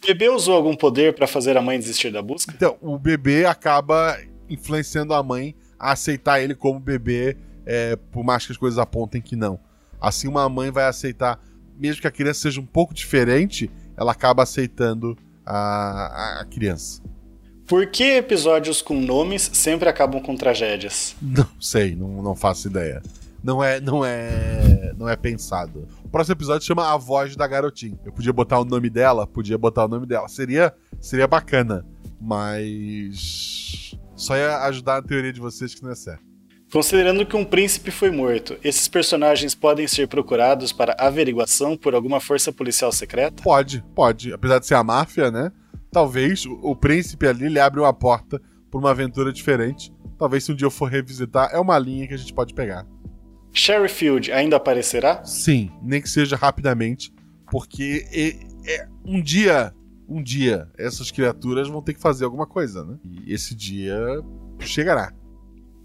Bebê usou algum poder para fazer a mãe desistir da busca? Então, o bebê acaba influenciando a mãe a aceitar ele como bebê, é, por mais que as coisas apontem que não. Assim, uma mãe vai aceitar, mesmo que a criança seja um pouco diferente, ela acaba aceitando a, a criança. Por que episódios com nomes sempre acabam com tragédias? Não sei, não, não faço ideia. Não é, não é, não é pensado. O próximo episódio chama A Voz da Garotinha. Eu podia botar o nome dela, podia botar o nome dela. Seria, seria bacana, mas só ia ajudar a teoria de vocês que não é certo. Considerando que um príncipe foi morto, esses personagens podem ser procurados para averiguação por alguma força policial secreta? Pode, pode. Apesar de ser a máfia, né? Talvez o, o príncipe ali lhe abre uma porta por uma aventura diferente. Talvez se um dia eu for revisitar, é uma linha que a gente pode pegar. Sherryfield ainda aparecerá? Sim, nem que seja rapidamente, porque é, é, um dia, um dia, essas criaturas vão ter que fazer alguma coisa, né? E esse dia chegará.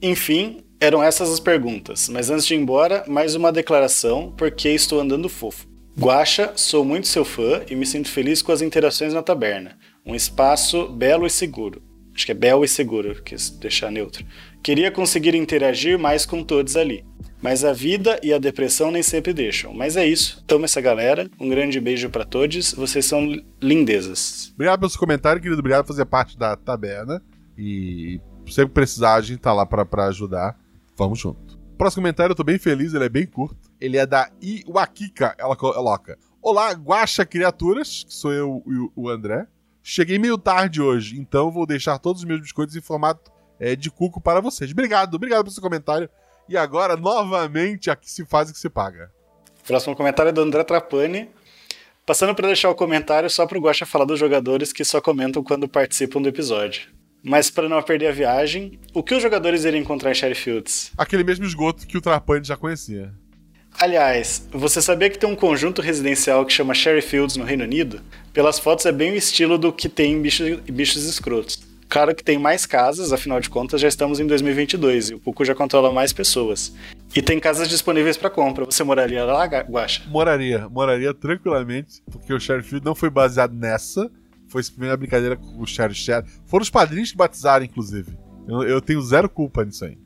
Enfim, eram essas as perguntas, mas antes de ir embora, mais uma declaração, porque estou andando fofo. Guaxa, sou muito seu fã e me sinto feliz com as interações na taberna. Um espaço belo e seguro. Acho que é belo e seguro, quis deixar neutro. Queria conseguir interagir mais com todos ali. Mas a vida e a depressão nem sempre deixam. Mas é isso. Toma essa galera. Um grande beijo para todos. Vocês são lindezas. Obrigado pelo comentário, querido. Obrigado por fazer parte da taberna. E sempre precisar, a gente tá lá para ajudar. Vamos junto. Próximo comentário, eu tô bem feliz, ele é bem curto. Ele é da Iwakika, ela coloca. Olá, guacha criaturas, que sou eu e o André. Cheguei meio tarde hoje, então vou deixar todos os meus biscoitos em formato é, de cuco para vocês. Obrigado, obrigado pelo seu comentário. E agora, novamente, aqui se faz o que se paga. Próximo comentário é do André Trapani. Passando para deixar o comentário só pro Guacha falar dos jogadores que só comentam quando participam do episódio. Mas para não perder a viagem, o que os jogadores iriam encontrar em Sherifields? Aquele mesmo esgoto que o Trapani já conhecia. Aliás, você sabia que tem um conjunto residencial que chama Sherifields no Reino Unido? Pelas fotos é bem o estilo do que tem em bichos, bichos escrotos. Claro que tem mais casas, afinal de contas já estamos em 2022 e o Puku já controla mais pessoas. E tem casas disponíveis para compra. Você moraria lá, Guacha? Moraria, moraria tranquilamente, porque o Sherifield não foi baseado nessa, foi a primeira brincadeira com o Cher. Foram os padrinhos que batizaram, inclusive. Eu, eu, tenho zero culpa nisso aí.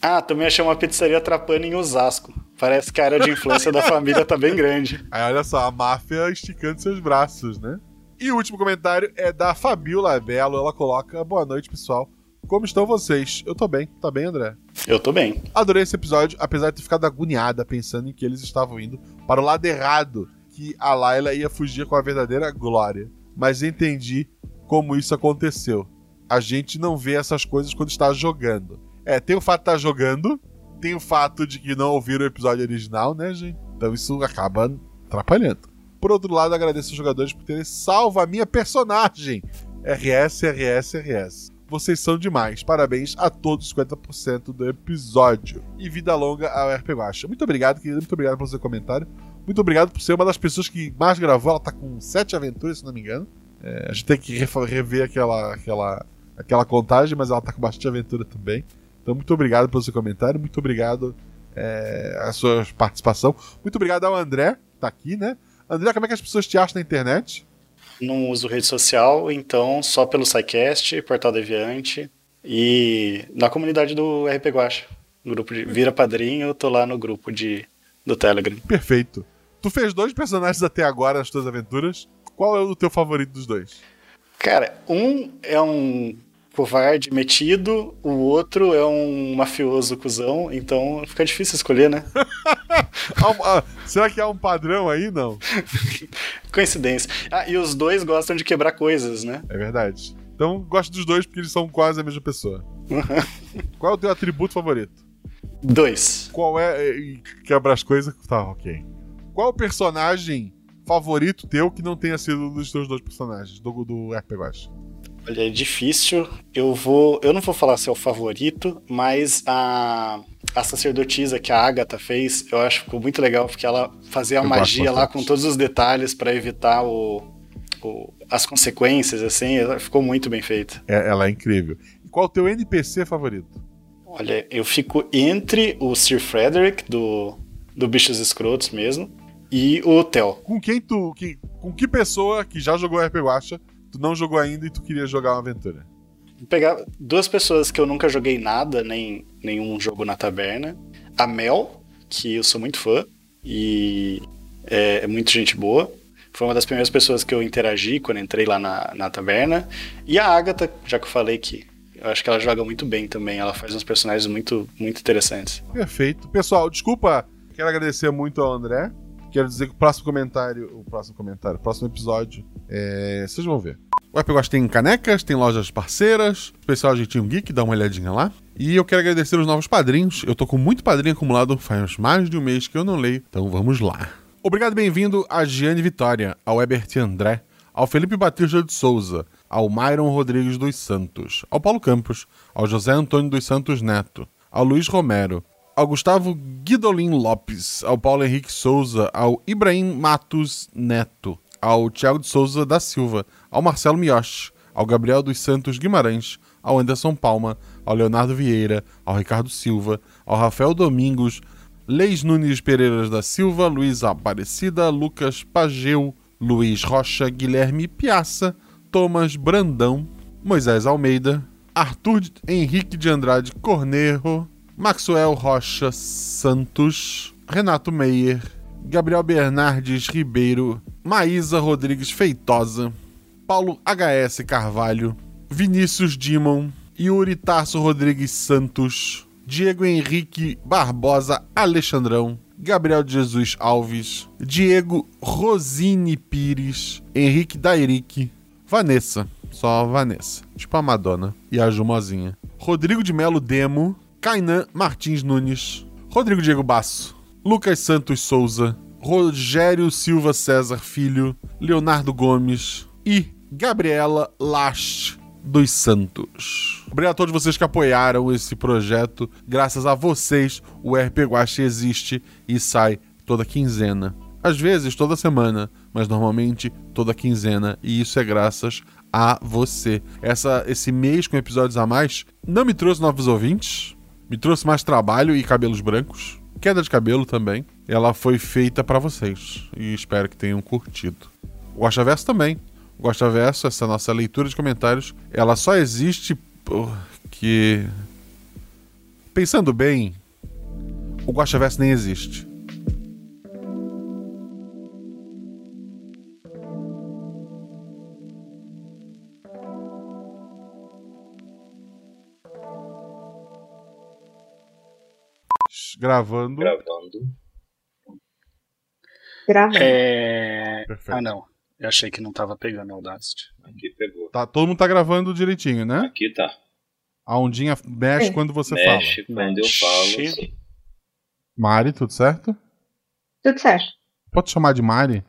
Ah, também achei uma pizzaria trapando em Osasco. Parece que a área de influência da família tá bem grande. Aí olha só, a máfia esticando seus braços, né? E o último comentário é da Fabiola Belo. Ela coloca: Boa noite, pessoal. Como estão vocês? Eu tô bem. Tá bem, André? Eu tô bem. Adorei esse episódio, apesar de ter ficado agoniada pensando em que eles estavam indo para o lado errado, que a Layla ia fugir com a verdadeira glória mas entendi como isso aconteceu. A gente não vê essas coisas quando está jogando. É, tem o fato de estar jogando, tem o fato de que não ouviram o episódio original, né, gente? Então isso acaba atrapalhando. Por outro lado, agradeço aos jogadores por terem salvo a minha personagem. RS, RS, RS. Vocês são demais. Parabéns a todos os 50% do episódio. E vida longa ao RP Guacha. Muito obrigado, querido. Muito obrigado pelo seu comentário. Muito obrigado por ser uma das pessoas que mais gravou. Ela tá com sete aventuras, se não me engano. É, a gente tem que rever aquela, aquela, aquela contagem, mas ela tá com bastante aventura também. Então, muito obrigado pelo seu comentário. Muito obrigado é, a sua participação. Muito obrigado ao André, que tá aqui, né? André, como é que as pessoas te acham na internet? Não uso rede social, então só pelo SciCast, Portal Deviante e na comunidade do RP Guacha. Grupo de Vira Padrinho, eu tô lá no grupo de, do Telegram. Perfeito. Tu fez dois personagens até agora nas tuas aventuras. Qual é o teu favorito dos dois? Cara, um é um covarde metido, o outro é um mafioso cuzão, então fica difícil escolher, né? Será que há um padrão aí? Não. Coincidência. Ah, e os dois gostam de quebrar coisas, né? É verdade. Então gosto dos dois porque eles são quase a mesma pessoa. Qual é o teu atributo favorito? Dois. Qual é. Quebra as coisas. Tá, ok. Qual o personagem favorito teu que não tenha sido um dos teus dois personagens do, do RP Guacha? Olha, é difícil. Eu vou. Eu não vou falar se é o favorito, mas a, a sacerdotisa que a Agatha fez, eu acho que ficou muito legal, porque ela fazia a Eu magia lá com todos os detalhes pra evitar o, o- as consequências, assim. Ficou muito bem feita. É, ela é incrível. E qual o teu NPC favorito? Olha, eu fico entre o Sir Frederick, do, do Bichos Escrotos mesmo, e o Theo. Com quem tu. Que, com que pessoa que já jogou RPG Guacha, tu não jogou ainda e tu queria jogar uma aventura? Pegar duas pessoas que eu nunca joguei nada, nem nenhum jogo na taberna. A Mel, que eu sou muito fã e é, é muito gente boa. Foi uma das primeiras pessoas que eu interagi quando entrei lá na, na taberna. E a Agatha, já que eu falei que eu acho que ela joga muito bem também. Ela faz uns personagens muito, muito interessantes. Perfeito. Pessoal, desculpa, quero agradecer muito ao André. Quero dizer que o próximo comentário, o próximo comentário, o próximo episódio, é, vocês vão ver. O RPG Guacha tem canecas, tem lojas parceiras, especial Jeitinho Geek, dá uma olhadinha lá. E eu quero agradecer os novos padrinhos. Eu tô com muito padrinho acumulado, faz mais de um mês que eu não leio, então vamos lá. Obrigado bem-vindo a Giane Vitória, ao Ebert André, ao Felipe Batista de Souza, ao Myron Rodrigues dos Santos, ao Paulo Campos, ao José Antônio dos Santos Neto, ao Luiz Romero, ao Gustavo Guidolin Lopes, ao Paulo Henrique Souza, ao Ibrahim Matos Neto, ao Thiago de Souza da Silva, ao Marcelo Mioche, ao Gabriel dos Santos Guimarães, ao Anderson Palma, ao Leonardo Vieira, ao Ricardo Silva, ao Rafael Domingos, Leis Nunes Pereira da Silva, Luiz Aparecida, Lucas Pageu, Luiz Rocha, Guilherme Piaça, Thomas Brandão, Moisés Almeida, Arthur Henrique de Andrade Cornejo, Maxwell Rocha Santos, Renato Meyer, Gabriel Bernardes Ribeiro, Maísa Rodrigues Feitosa, Paulo HS Carvalho, Vinícius Dimon, Yuri Tarso Rodrigues Santos, Diego Henrique Barbosa Alexandrão, Gabriel Jesus Alves, Diego Rosine Pires, Henrique Dairic, Vanessa, só Vanessa, tipo a Madonna, e a Jumozinha, Rodrigo de Melo Demo, Kainan Martins Nunes, Rodrigo Diego Basso, Lucas Santos Souza, Rogério Silva César Filho, Leonardo Gomes e Gabriela Last dos Santos. Obrigado a todos vocês que apoiaram esse projeto. Graças a vocês, o RP Guache existe e sai toda quinzena. Às vezes toda semana, mas normalmente toda quinzena. E isso é graças a você. Essa, esse mês com episódios a mais não me trouxe novos ouvintes, me trouxe mais trabalho e cabelos brancos. Queda de cabelo também. Ela foi feita pra vocês e espero que tenham curtido. O Guaxaverso também. O Guaxaverso, essa nossa leitura de comentários, ela só existe porque. Pensando bem, o Guaxaverso nem existe. Gravando. Gravando. Gravando. É... Ah, não. Eu achei que não tava pegando o Audacity. Aqui pegou. Tá, todo mundo tá gravando direitinho, né? Aqui tá. A ondinha mexe É. quando você Mexe fala. quando eu falo. Mexe. sim. Mari, tudo certo? Tudo certo. Pode chamar de Mari?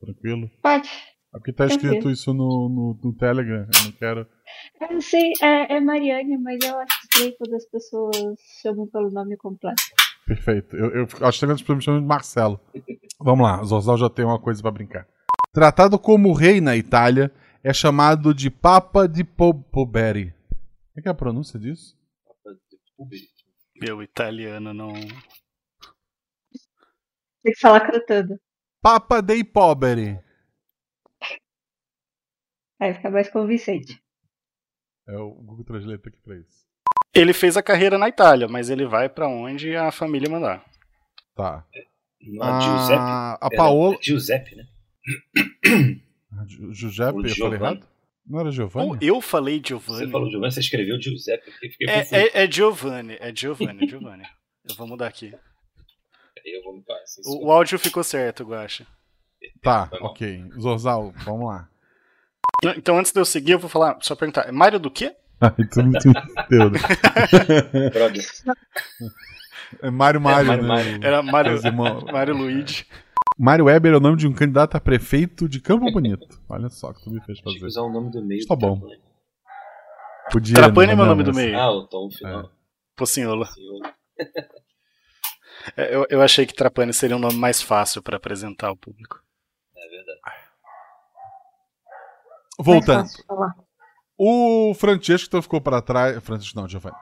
Tranquilo. Pode. É porque tá Tranquilo. escrito isso no, no, no Telegram. Eu não quero. Eu não sei, é, é Mariane, mas eu acho estranho quando as pessoas chamam pelo nome completo. Perfeito. Eu, eu acho que pessoas me chamam de Marcelo. Vamos lá, Zorzal já tem uma coisa pra brincar. Tratado como rei na Itália, é chamado de Papa Po- Poberi. Como é que é a pronúncia disso? Meu italiano não. Tem que falar cantando. Papa dei Poberi. Aí fica mais convincente. É o Google Translate aqui pra isso. Ele fez a carreira na Itália, mas ele vai pra onde a família mandar. Tá. A Giuseppe. A, a Era Paola. Giuseppe, né? Ah, Gi- Giuseppe, eu falei errado? Não era Giovanni? Ou eu falei Você Giovanni. falou Giovanni, você escreveu Giuseppe. É, é, é Giovanni, é Giovanni, é Giovanni. Eu vou mudar aqui. Eu vou passar. O, o áudio ficou certo, Guacha. Tá, mal. ok. Zorzal, vamos lá. Então, antes de eu seguir, eu vou falar, só perguntar, é Mário do quê? Ai, tu não entendeu, né? É Mário Mário, Mário né? Mário. Era Mário. Mário Luigi. Mário Weber é o nome de um candidato a prefeito de Campo Bonito. Olha só o que tu me fez Tinha que fazer. usar o nome do meio. Tá do bom. né? Podia, Trapani não, é meu não, nome do meio. Ah, o Tom final. Pocinhola. Senhor. É, Eu, eu achei que Trapani seria um nome mais fácil pra apresentar ao público. É verdade. Voltando. O Francesco então ficou pra trás. Francisco não, Giovanni.